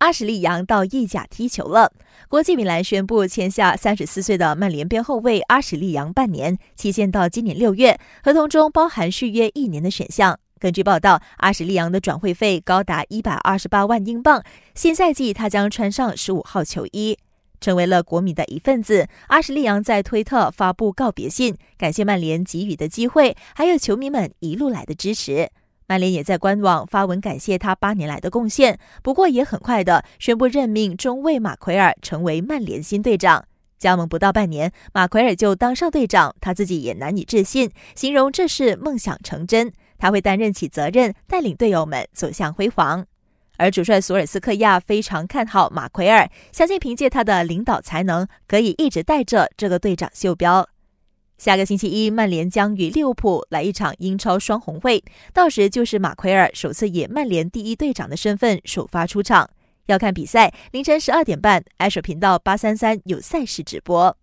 阿什利杨到意甲踢球了。国际米兰宣布签下三十四岁的曼联边后卫阿什利杨半年，期限到今年六月，合同中包含续约一年的选项。根据报道，阿什利杨的转会费高达一百二十八万英镑，新赛季他将穿上十五号球衣。成为了国米的一份子，阿什利杨在推特发布告别信，感谢曼联给予的机会，还有球迷们一路来的支持。曼联也在官网发文感谢他八年来的贡献，不过也很快的宣布任命中卫马奎尔成为曼联新队长。加盟不到半年，马奎尔就当上队长，他自己也难以置信，形容这是梦想成真。他会担任起责任，带领队友们走向辉煌。而主帅索尔斯克亚非常看好马奎尔，相信凭借他的领导才能，可以一直带着这个队长袖标。下个星期一，曼联将与利物浦来一场英超双红会，到时就是马奎尔首次以曼联第一队长的身份首发出场。要看比赛，凌晨十二点半，爱手频道八三三有赛事直播。